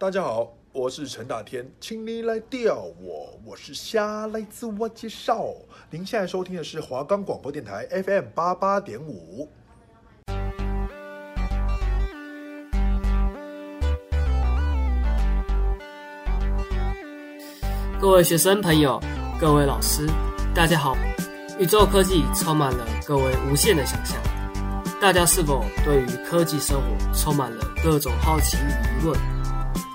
大家好，我是陈大天，请你来钓我，我是虾，来自我介绍。您现在收听的是华冈广播电台 FM 八八点五。各位学生朋友，各位老师，大家好。宇宙科技充满了各位无限的想象，大家是否对于科技生活充满了各种好奇与疑问？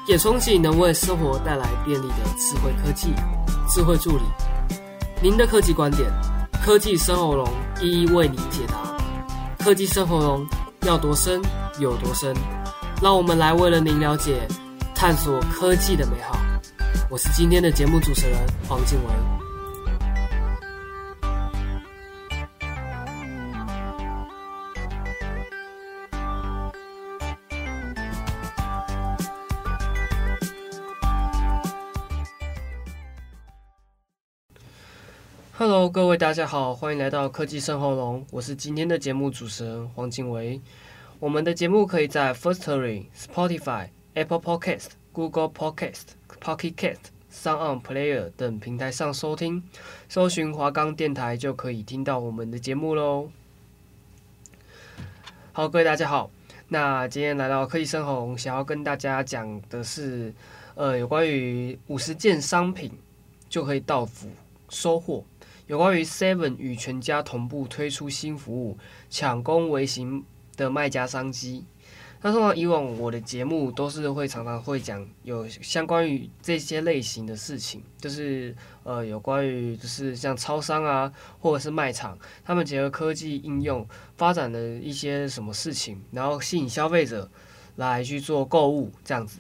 也憧憬能为生活带来便利的智慧科技、智慧助理。您的科技观点，科技生活龙一一为您解答。科技生活龙要多深有多深，让我们来为了您了解、探索科技的美好。我是今天的节目主持人黄静文。Hello，各位大家好，欢迎来到科技生活龙，我是今天的节目主持人黄静维。我们的节目可以在 Firstory、Spotify、Apple Podcast、Google Podcast、Pocket Cast、Sound On Player 等平台上收听，搜寻华冈电台就可以听到我们的节目喽。好，各位大家好，那今天来到科技生活龙，想要跟大家讲的是，呃，有关于五十件商品就可以到府收货。有关于 Seven 与全家同步推出新服务，抢攻微型的卖家商机。那通常以往我的节目都是会常常会讲有相关于这些类型的事情，就是呃有关于就是像超商啊或者是卖场，他们结合科技应用发展的一些什么事情，然后吸引消费者来去做购物这样子。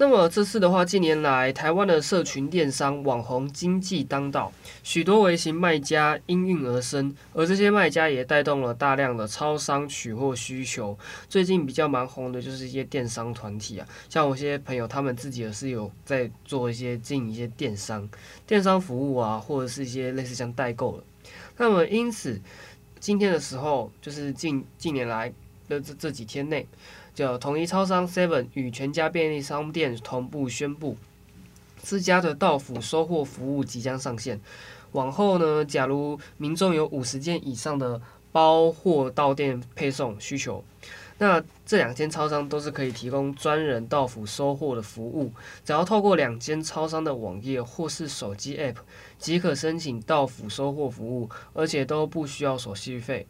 那么这次的话，近年来台湾的社群电商网红经济当道，许多微型卖家应运而生，而这些卖家也带动了大量的超商取货需求。最近比较蛮红的就是一些电商团体啊，像我些朋友，他们自己也是有在做一些经营一些电商、电商服务啊，或者是一些类似像代购的。那么因此，今天的时候就是近近年来的这这几天内。就统一超商 Seven 与全家便利商店同步宣布，自家的到府收货服务即将上线。往后呢，假如民众有五十件以上的包货到店配送需求，那这两间超商都是可以提供专人到府收货的服务。只要透过两间超商的网页或是手机 App，即可申请到府收货服务，而且都不需要手续费。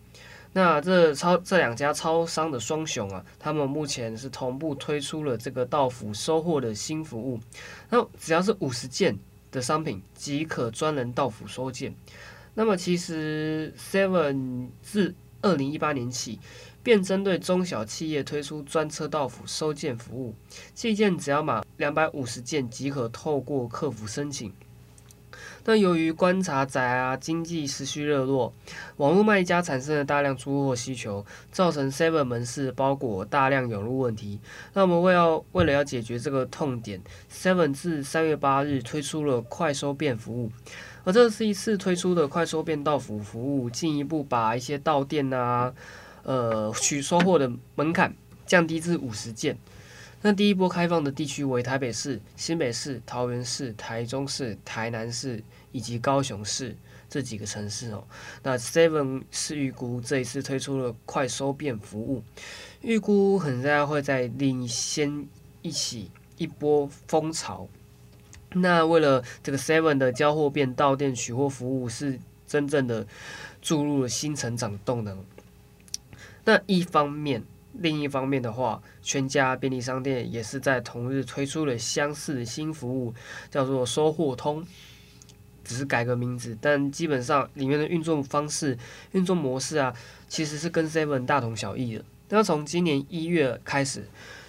那这超这两家超商的双雄啊，他们目前是同步推出了这个到府收货的新服务。那只要是五十件的商品，即可专人到府收件。那么其实 Seven 自二零一八年起，便针对中小企业推出专车到府收件服务，寄件只要满两百五十件即可透过客服申请。那由于观察宅啊，经济持续热络，网络卖家产生了大量出货需求，造成 Seven 门市包裹大量涌入问题。那我们为要为了要解决这个痛点，Seven 自三月八日推出了快收便服务，而这是一次推出的快收便到府服务，进一步把一些到店啊，呃取收货的门槛降低至五十件。那第一波开放的地区为台北市、新北市、桃园市、台中市、台南市以及高雄市这几个城市哦。那 Seven 是预估这一次推出了快收便服务，预估很大会在领先一起一波风潮。那为了这个 Seven 的交货便到店取货服务是真正的注入了新成长动能。那一方面。另一方面的话，全家便利商店也是在同日推出了相似的新服务，叫做收货通，只是改个名字，但基本上里面的运作方式、运作模式啊，其实是跟 Seven 大同小异的。那从今年一月开始，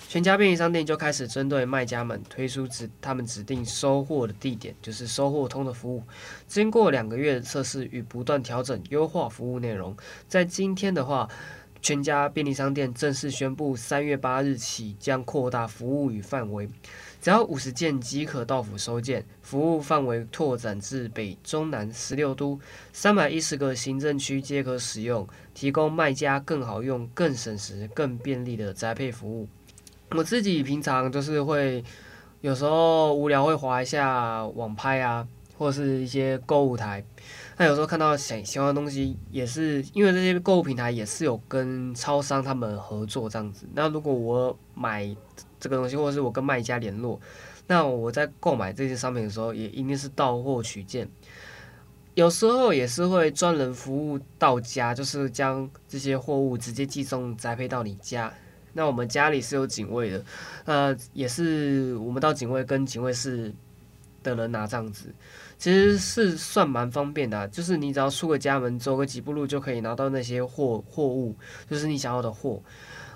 全家便利商店就开始针对卖家们推出指他们指定收货的地点，就是收货通的服务。经过两个月的测试与不断调整优化服务内容，在今天的话。全家便利商店正式宣布，三月八日起将扩大服务与范围，只要五十件即可到府收件，服务范围拓展至北中南十六都三百一十个行政区皆可使用，提供卖家更好用、更省时、更便利的宅配服务。我自己平常就是会有时候无聊会划一下网拍啊，或是一些购物台。那有时候看到想喜欢的东西，也是因为这些购物平台也是有跟超商他们合作这样子。那如果我买这个东西，或者是我跟卖家联络，那我在购买这些商品的时候，也一定是到货取件。有时候也是会专人服务到家，就是将这些货物直接寄送宅配到你家。那我们家里是有警卫的，呃，也是我们到警卫跟警卫室的人拿这样子。其实是算蛮方便的，就是你只要出个家门，走个几步路就可以拿到那些货货物，就是你想要的货，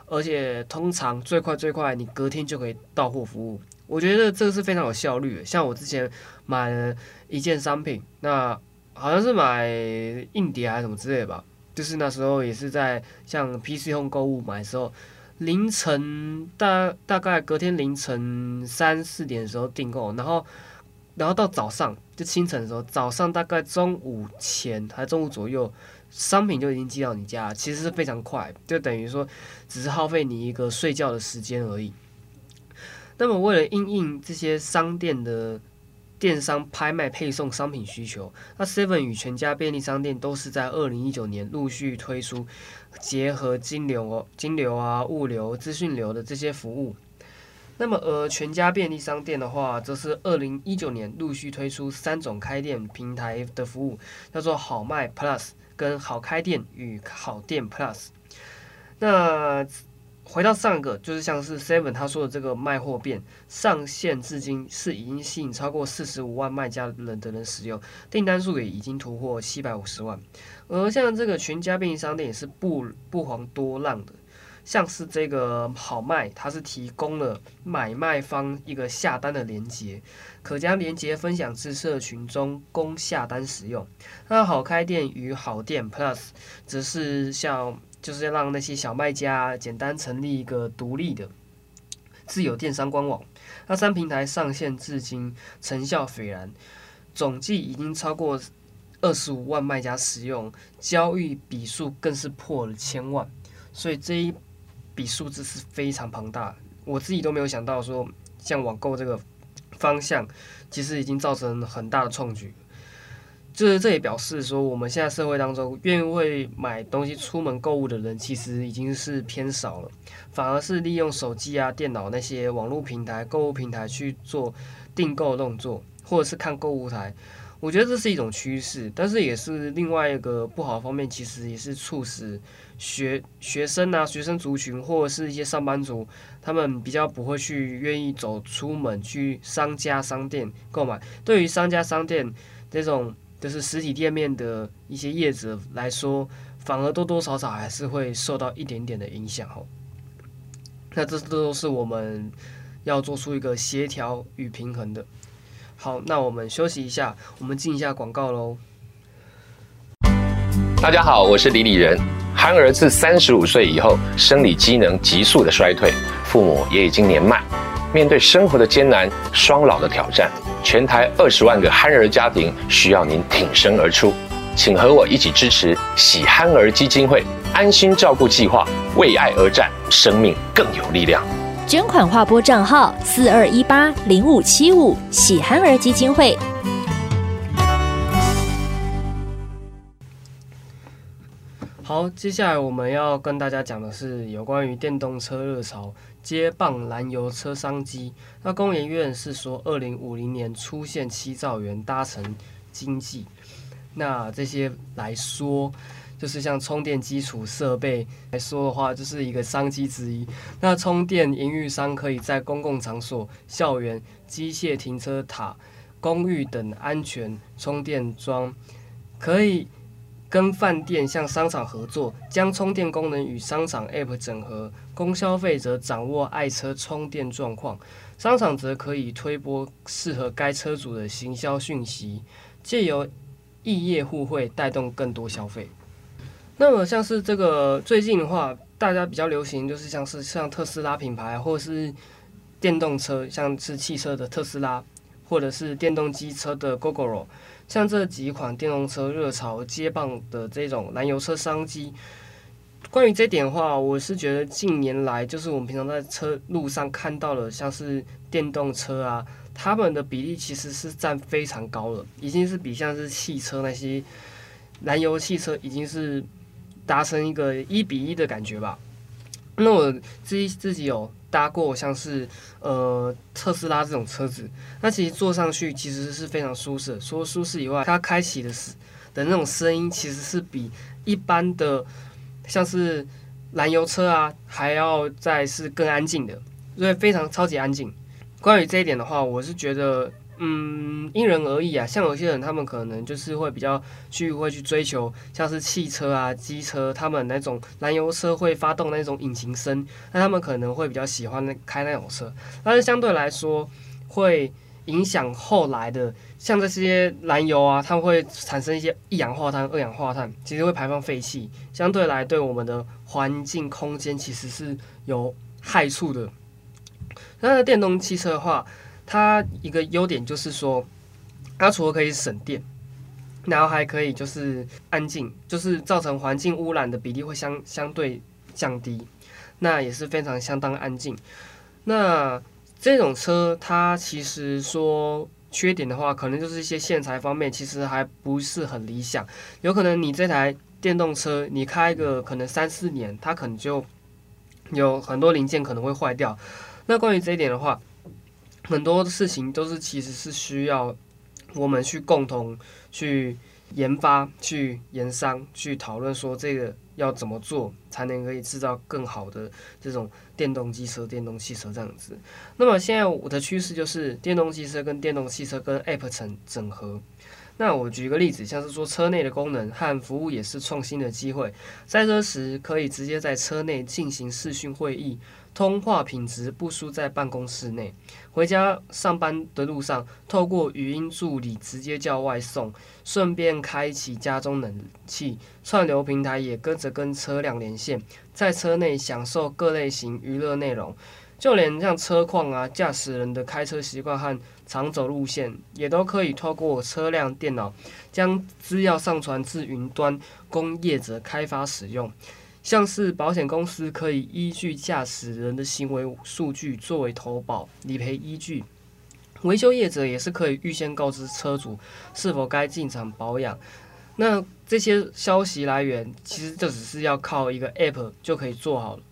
而且通常最快最快，你隔天就可以到货服务。我觉得这个是非常有效率的。像我之前买了一件商品，那好像是买硬碟还是什么之类的吧，就是那时候也是在像 PC Home 购物买的时候，凌晨大大概隔天凌晨三四点的时候订购，然后。然后到早上，就清晨的时候，早上大概中午前还中午左右，商品就已经寄到你家，其实是非常快，就等于说只是耗费你一个睡觉的时间而已。那么为了应应这些商店的电商拍卖配送商品需求，那 Seven 与全家便利商店都是在二零一九年陆续推出结合金流、金流啊、物流、资讯流的这些服务。那么，呃，全家便利商店的话，则是二零一九年陆续推出三种开店平台的服务，叫做好卖 Plus、跟好开店与好店 Plus。那回到上个，就是像是 Seven 他说的这个卖货便上线至今是已经吸引超过四十五万卖家人的人使用，订单数也已经突破七百五十万。而像这个全家便利商店也是不不遑多让的。像是这个好卖，它是提供了买卖方一个下单的连接，可将连接分享至社群中供下单使用。那好开店与好店 Plus 则是像就是让那些小卖家简单成立一个独立的自有电商官网。那三平台上线至今成效斐然，总计已经超过二十五万卖家使用，交易笔数更是破了千万。所以这一笔数字是非常庞大，我自己都没有想到说，像网购这个方向，其实已经造成很大的创举。就是这也表示说，我们现在社会当中，愿意为买东西出门购物的人，其实已经是偏少了，反而是利用手机啊、电脑那些网络平台、购物平台去做订购动作，或者是看购物台。我觉得这是一种趋势，但是也是另外一个不好的方面，其实也是促使。学学生啊，学生族群或者是一些上班族，他们比较不会去愿意走出门去商家商店购买。对于商家商店这种就是实体店面的一些业者来说，反而多多少少还是会受到一点点的影响哦。那这都是我们要做出一个协调与平衡的。好，那我们休息一下，我们进一下广告喽。大家好，我是李李仁。憨儿自三十五岁以后，生理机能急速的衰退，父母也已经年迈，面对生活的艰难、双老的挑战，全台二十万个憨儿家庭需要您挺身而出，请和我一起支持喜憨儿基金会安心照顾计划，为爱而战，生命更有力量。捐款划拨账号四二一八零五七五喜憨儿基金会。好，接下来我们要跟大家讲的是有关于电动车热潮接棒燃油车商机。那工研院是说，二零五零年出现七兆元搭乘经济。那这些来说，就是像充电基础设备来说的话，就是一个商机之一。那充电营运商可以在公共场所、校园、机械停车塔、公寓等安全充电桩，可以。跟饭店向商场合作，将充电功能与商场 App 整合，供消费者掌握爱车充电状况。商场则可以推播适合该车主的行销讯息，借由异业互惠，带动更多消费。那么像是这个最近的话，大家比较流行就是像是像特斯拉品牌，或者是电动车，像是汽车的特斯拉，或者是电动机车的 Gogoro。像这几款电动车热潮接棒的这种燃油车商机，关于这点的话，我是觉得近年来就是我们平常在车路上看到的，像是电动车啊，他们的比例其实是占非常高了，已经是比像是汽车那些燃油汽车已经是达成一个一比一的感觉吧。那我自己自己有搭过像是呃特斯拉这种车子，那其实坐上去其实是非常舒适。除了舒适以外，它开启的是的那种声音，其实是比一般的。像是燃油车啊，还要再是更安静的，所以非常超级安静。关于这一点的话，我是觉得，嗯，因人而异啊。像有些人，他们可能就是会比较去会去追求，像是汽车啊、机车，他们那种燃油车会发动那种引擎声，那他们可能会比较喜欢开那种车。但是相对来说，会影响后来的。像这些燃油啊，它们会产生一些一氧化碳、二氧化碳，其实会排放废气，相对来对我们的环境空间其实是有害处的。那电动汽车的话，它一个优点就是说，它除了可以省电，然后还可以就是安静，就是造成环境污染的比例会相相对降低，那也是非常相当安静。那这种车它其实说。缺点的话，可能就是一些线材方面，其实还不是很理想。有可能你这台电动车，你开个可能三四年，它可能就有很多零件可能会坏掉。那关于这一点的话，很多事情都是其实是需要我们去共同去研发、去研商、去讨论，说这个要怎么做才能可以制造更好的这种。电动机车、电动汽车这样子，那么现在我的趋势就是电动机车跟电动汽车跟 App 成整合。那我举一个例子，像是说车内的功能和服务也是创新的机会。在车时可以直接在车内进行视讯会议，通话品质不输在办公室内。回家上班的路上，透过语音助理直接叫外送，顺便开启家中冷气，串流平台也跟着跟车辆连线，在车内享受各类型娱乐内容。就连像车况啊、驾驶人的开车习惯和常走路线，也都可以透过车辆电脑将资料上传至云端，供业者开发使用。像是保险公司可以依据驾驶人的行为数据作为投保理赔依据，维修业者也是可以预先告知车主是否该进场保养。那这些消息来源其实就只是要靠一个 App 就可以做好了。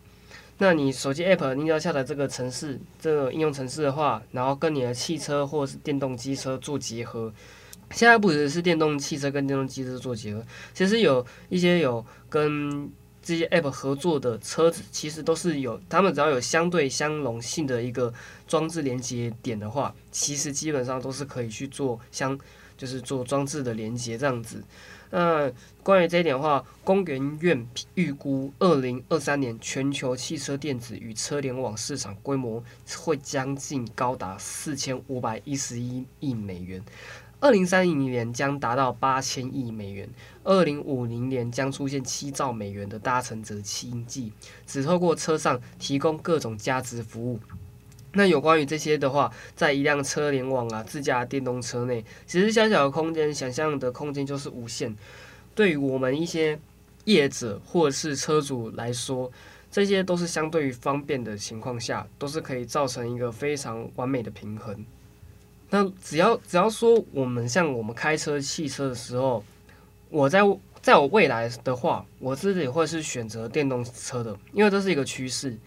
那你手机 app 你要下载这个城市，这个应用程式的话，然后跟你的汽车或者是电动机车做结合。现在不只是电动汽车跟电动机车做结合，其实有一些有跟这些 app 合作的车子，其实都是有，他们只要有相对相容性的一个装置连接点的话，其实基本上都是可以去做相，就是做装置的连接这样子。那关于这一点的话，工研院预估，二零二三年全球汽车电子与车联网市场规模会将近高达四千五百一十一亿美元，二零三零年将达到八千亿美元，二零五零年将出现七兆美元的搭乘者经济，只透过车上提供各种价值服务。那有关于这些的话，在一辆车联网啊，自家电动车内，其实小小的空间，想象的空间就是无限。对于我们一些业者或是车主来说，这些都是相对于方便的情况下，都是可以造成一个非常完美的平衡。那只要只要说我们像我们开车汽车的时候，我在在我未来的话，我自己会是选择电动车的，因为这是一个趋势。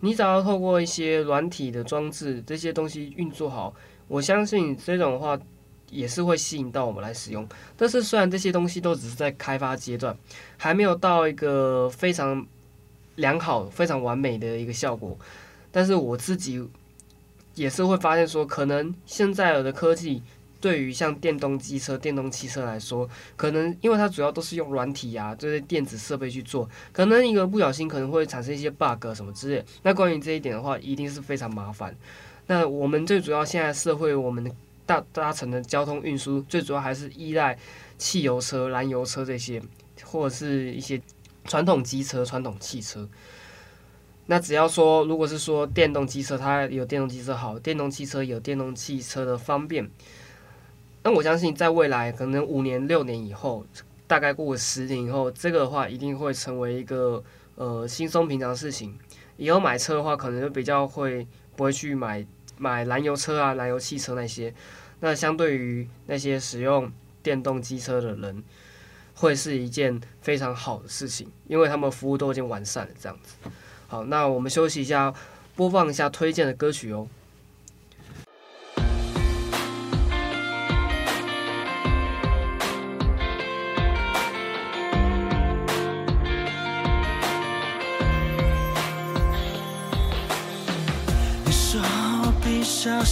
你只要透过一些软体的装置，这些东西运作好，我相信这种话也是会吸引到我们来使用。但是虽然这些东西都只是在开发阶段，还没有到一个非常良好、非常完美的一个效果，但是我自己也是会发现说，可能现在有的科技。对于像电动机车、电动汽车来说，可能因为它主要都是用软体啊这些电子设备去做，可能一个不小心可能会产生一些 bug 什么之类。那关于这一点的话，一定是非常麻烦。那我们最主要现在社会，我们大搭乘的交通运输，最主要还是依赖汽油车、燃油车这些，或者是一些传统机车、传统汽车。那只要说，如果是说电动机车，它有电动机车好，电动汽车有电动汽车的方便。那我相信，在未来可能五年、六年以后，大概过十年以后，这个的话一定会成为一个呃轻松平常的事情。以后买车的话，可能就比较会不会去买买燃油车啊、燃油汽车那些。那相对于那些使用电动机车的人，会是一件非常好的事情，因为他们服务都已经完善了。这样子，好，那我们休息一下，播放一下推荐的歌曲哦。你说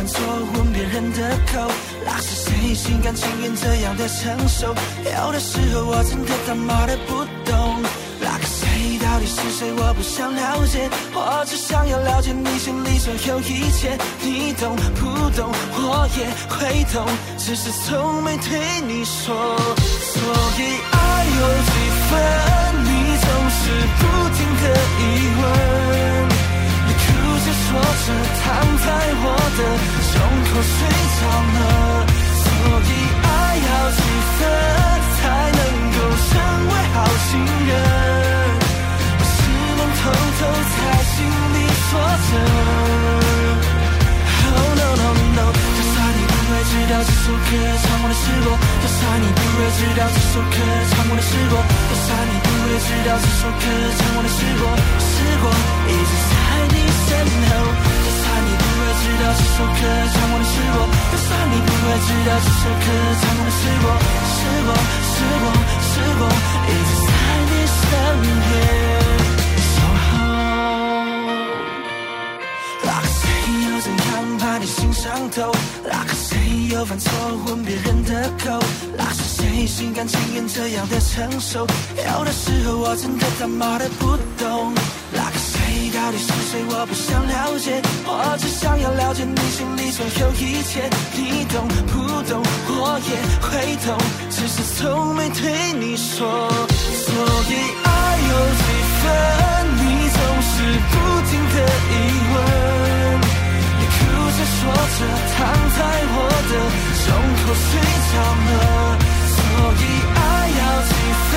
犯错问别人的口？那是谁心甘情愿这样的承受？有的时候我真的他妈的不懂，那个谁到底是谁？我不想了解，我只想要了解你心里所有一切。你懂不懂？我也会懂，只是从没对你说。所以爱有几分，你总是不停的疑问，着说着躺在我的胸口睡着了。所以爱要几分才能够成为好情人？我只能偷偷在心里说着。Oh no no no，就算你不会知道这首歌唱过的是我，就算你不会知道这首歌唱过的是我，就算你不会知道这首歌唱过的是我，是我一直在你身后。就算你不会知道这首歌唱过的是我，就算你不会知道这首歌唱过的是我，是我是我是我一直在你身边。上头？那个谁又犯错混别人的口？那是谁心甘情愿这样的承受？有的时候我真的他妈的不懂。那个谁到底是谁？我不想了解，我只想要了解你心里所有一切。你懂不懂？我也会懂，只是从没对你说。所以爱有几分，你总是不停的疑问。说着躺在我的胸口睡着了。所以爱要几分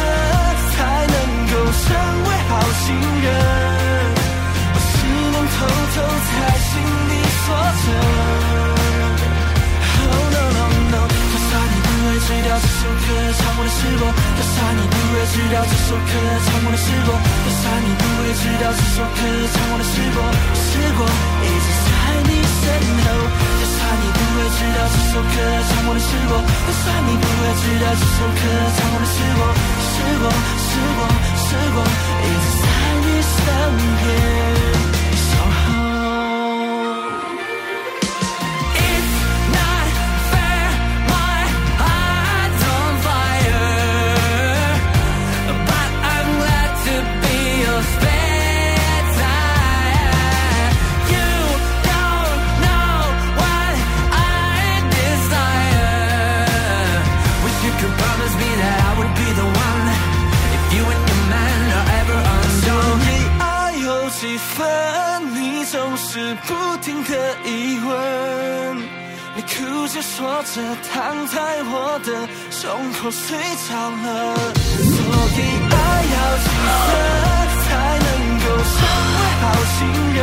才能够成为好情人？我只能偷偷在心里说着，Oh no no no，就算你不会知道这首歌唱道这首歌唱过的是我，就算你不会知道这首歌唱过的是我，是我一直在你身后。就算你不会知道这首歌唱过的是我，就算你不会知道这首歌唱过的是我，是我是我是我一直在你身边。直不停的疑问。你哭着说着躺在我的胸口睡着了，所以爱要几分才能够成为好情人？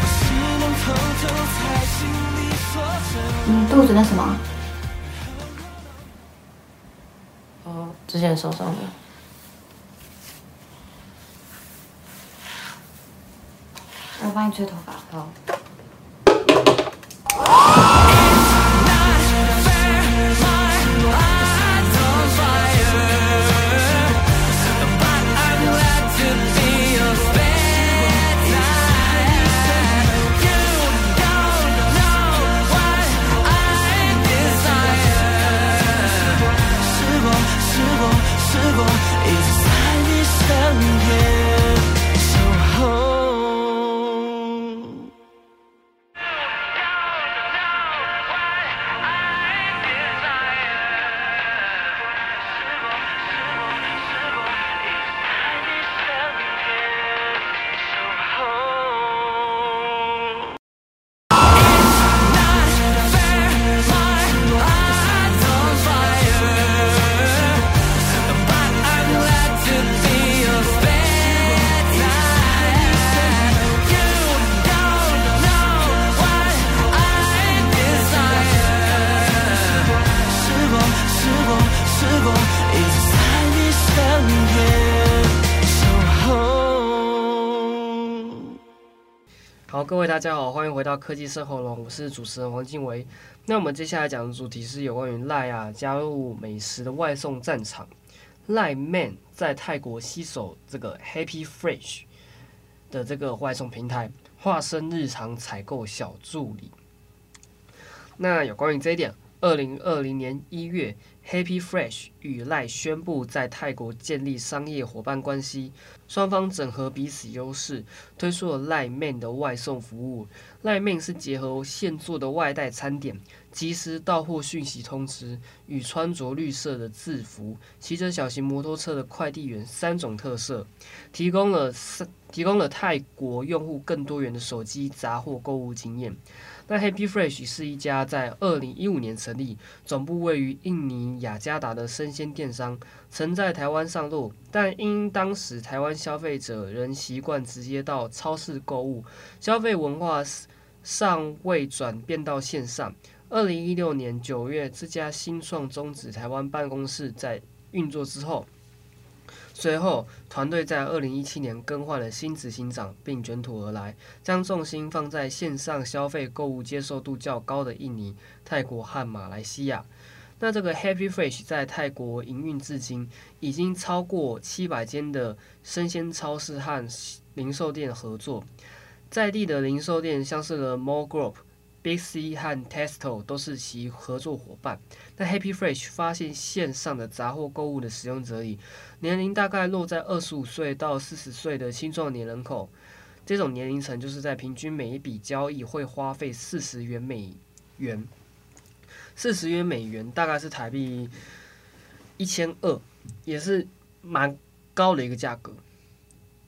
我只能偷偷在心里说着。嗯，肚子那什么？哦，之前受伤的。我帮你吹头发。好。大家好，欢迎回到科技生活龙，我是主持人黄静维。那我们接下来讲的主题是有关于赖啊加入美食的外送战场赖 Man 在泰国携手这个 Happy Fresh 的这个外送平台，化身日常采购小助理。那有关于这一点，二零二零年一月，Happy Fresh 与 Lai 宣布在泰国建立商业伙伴关系。双方整合彼此优势，推出了 Lai Man 的外送服务。Lai Man 是结合现做的外带餐点、即时到货讯息通知与穿着绿色的制服、骑着小型摩托车的快递员三种特色，提供了三提供了泰国用户更多元的手机杂货购物经验。那 Happy Fresh 是一家在二零一五年成立、总部位于印尼雅加达的生鲜电商，曾在台湾上路，但因当时台湾消费者仍习惯直接到超市购物，消费文化尚未转变到线上。二零一六年九月，这家新创终止台湾办公室在运作之后。随后，团队在二零一七年更换了新执行长，并卷土而来，将重心放在线上消费购物接受度较高的印尼、泰国和马来西亚。那这个 Happy Fresh 在泰国营运至今，已经超过七百间的生鲜超市和零售店合作，在地的零售店像是 The Mall Group。J.C. 和 Testo 都是其合作伙伴。那 Happy Fresh 发现线上的杂货购物的使用者里，年龄大概落在二十五岁到四十岁的青壮年人口。这种年龄层就是在平均每一笔交易会花费四十元美元，四十元美元大概是台币一千二，也是蛮高的一个价格。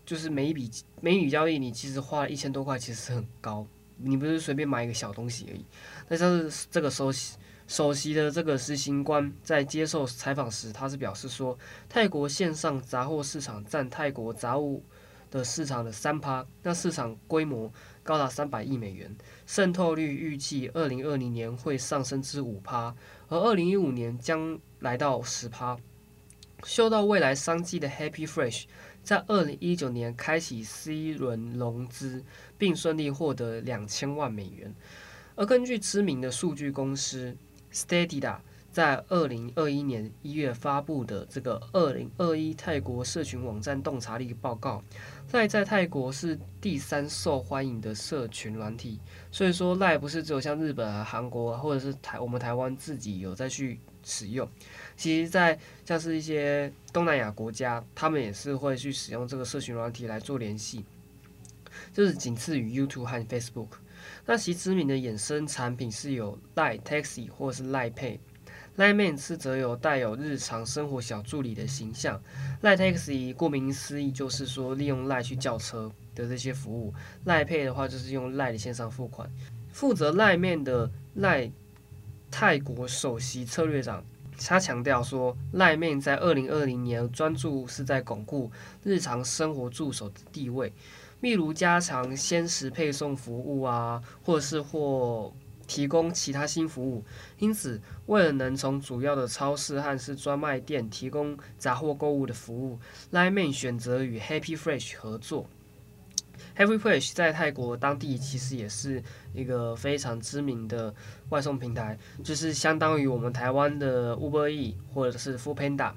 就是每一笔每一笔交易，你其实花了一千多块，其实很高。你不是随便买一个小东西而已。那像是这个首席首席的这个执行官在接受采访时，他是表示说，泰国线上杂货市场占泰国杂物的市场的三趴，那市场规模高达三百亿美元，渗透率预计二零二零年会上升至五趴，而二零一五年将来到十趴。嗅到未来商机的 Happy Fresh。在二零一九年开启 C 轮融资，并顺利获得两千万美元。而根据知名的数据公司 Stadia 在二零二一年一月发布的这个二零二一泰国社群网站洞察力报告赖在泰国是第三受欢迎的社群软体。所以说，LINE 不是只有像日本啊、韩国啊，或者是台我们台湾自己有在去使用。其实，在像是一些东南亚国家，他们也是会去使用这个社群软体来做联系，就是仅次于 YouTube 和 Facebook。那其知名的衍生产品是有 Line Taxi 或是 Line Pay。Line Man 是则有带有日常生活小助理的形象。Line Taxi 顾名思义就是说利用 Line 去叫车的这些服务。Lai Pay 的话就是用 Line 的线上付款。负责 Line Man 的 Line 泰国首席策略长。他强调说 liman 在二零二零年专注是在巩固日常生活助手的地位，例如加强鲜食配送服务啊，或是或提供其他新服务。因此，为了能从主要的超市和是专卖店提供杂货购物的服务 liman 选择与 Happy Fresh 合作。Happy Fresh 在泰国当地其实也是一个非常知名的外送平台，就是相当于我们台湾的 Uber E 或者是 Foodpanda。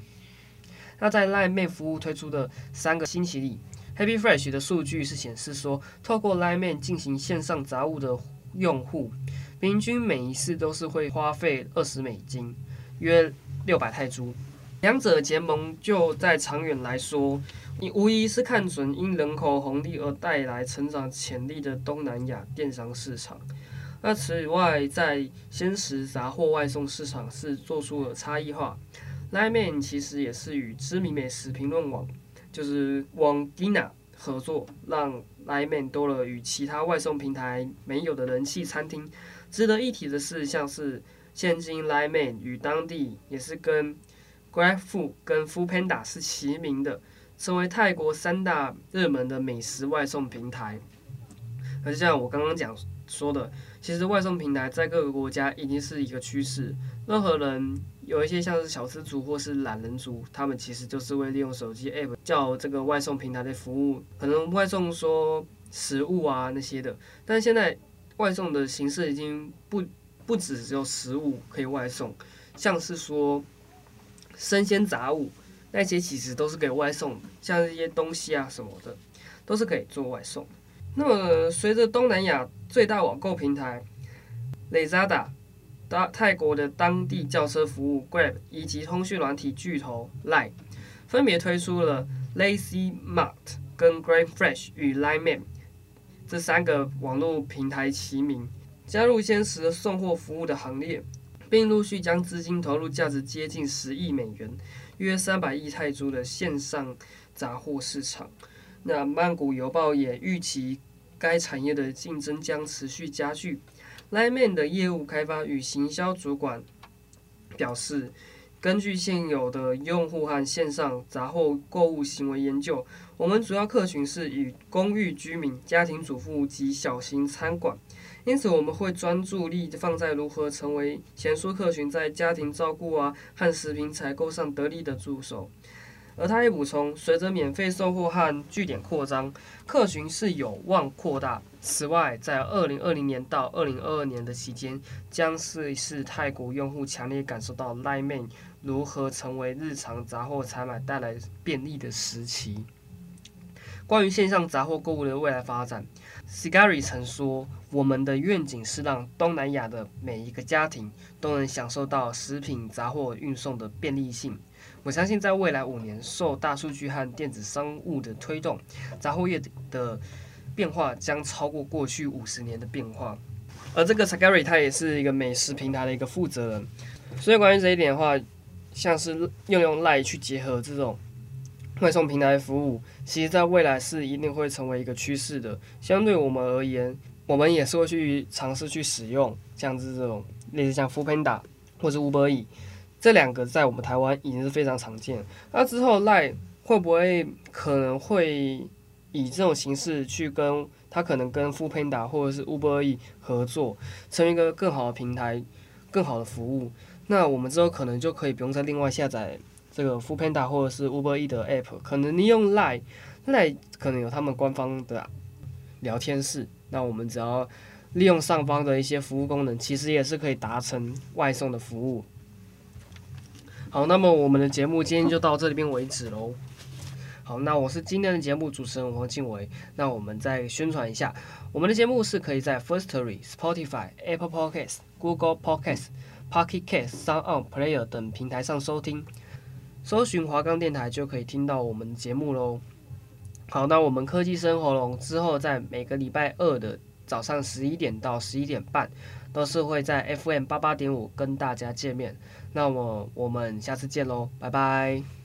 那在 LINE Man 服务推出的三个星期里，Happy Fresh 的数据是显示说，透过 LINE Man 进行线上杂物的用户，平均每一次都是会花费二十美金，约六百泰铢。两者结盟就在长远来说，你无疑是看准因人口红利而带来成长潜力的东南亚电商市场。那此外，在鲜食杂货外送市场是做出了差异化。LINE Man 其实也是与知名美食评论网，就是 Wangdina 合作，让 LINE Man 多了与其他外送平台没有的人气餐厅。值得一提的是，像是现今 LINE Man 与当地也是跟 GrabFood 跟 Foodpanda 是齐名的，成为泰国三大热门的美食外送平台。而像我刚刚讲说的，其实外送平台在各个国家已经是一个趋势。任何人有一些像是小资族或是懒人族，他们其实就是会利用手机 App 叫这个外送平台的服务。可能外送说食物啊那些的。但是现在外送的形式已经不不只只有食物可以外送，像是说生鲜杂物那些其实都是可以外送的，像这些东西啊什么的都是可以做外送。那么随着东南亚最大网购平台 Lazada。泰国的当地叫车服务 Grab 以及通讯软体巨头 Line 分别推出了 Lazy Mart 跟 Grab Fresh 与 Line Man 这三个网络平台齐名，加入鲜食送货服务的行列，并陆续将资金投入价值接近十亿美元（约三百亿泰铢）的线上杂货市场。那曼谷邮报也预期该产业的竞争将持续加剧。Line Man 的业务开发与行销主管表示，根据现有的用户和线上杂货购物行为研究，我们主要客群是以公寓居民、家庭主妇及小型餐馆，因此我们会专注力放在如何成为前述客群在家庭照顾啊和食品采购上得力的助手。而他也补充，随着免费送货和据点扩张，客群是有望扩大。此外，在二零二零年到二零二二年的期间，将是是泰国用户强烈感受到 Line Man 如何成为日常杂货采买带来便利的时期。关于线上杂货购物的未来发展，Sigari 曾说：“我们的愿景是让东南亚的每一个家庭都能享受到食品杂货运送的便利性。”我相信，在未来五年，受大数据和电子商务的推动，杂货业的变化将超过过去五十年的变化。而这个 Sagari 他也是一个美食平台的一个负责人，所以关于这一点的话，像是用用 Line 去结合这种外送平台服务，其实在未来是一定会成为一个趋势的。相对我们而言，我们也是会去尝试去使用，像是这种类似像 Foodpanda 或者 Uber E，。这两个在我们台湾已经是非常常见。那之后，Line 会不会可能会以这种形式去跟他可能跟 Foodpanda 或者是 Uber E 合作，成为一个更好的平台、更好的服务？那我们之后可能就可以不用再另外下载这个 Foodpanda 或者是 Uber E 的 App，可能你用 Line，Line 可能有他们官方的聊天室，那我们只要利用上方的一些服务功能，其实也是可以达成外送的服务。好，那么我们的节目今天就到这里边为止喽。好，那我是今天的节目主持人王静伟。那我们再宣传一下，我们的节目是可以在 Firstory、Spotify、Apple Podcasts、Google Podcasts、Pocket Casts、SoundOn Player 等平台上收听，搜寻华冈电台就可以听到我们节目喽。好，那我们科技生活龙之后在每个礼拜二的早上十一点到十一点半，都是会在 FM 八八点五跟大家见面。那么我们下次见喽，拜拜。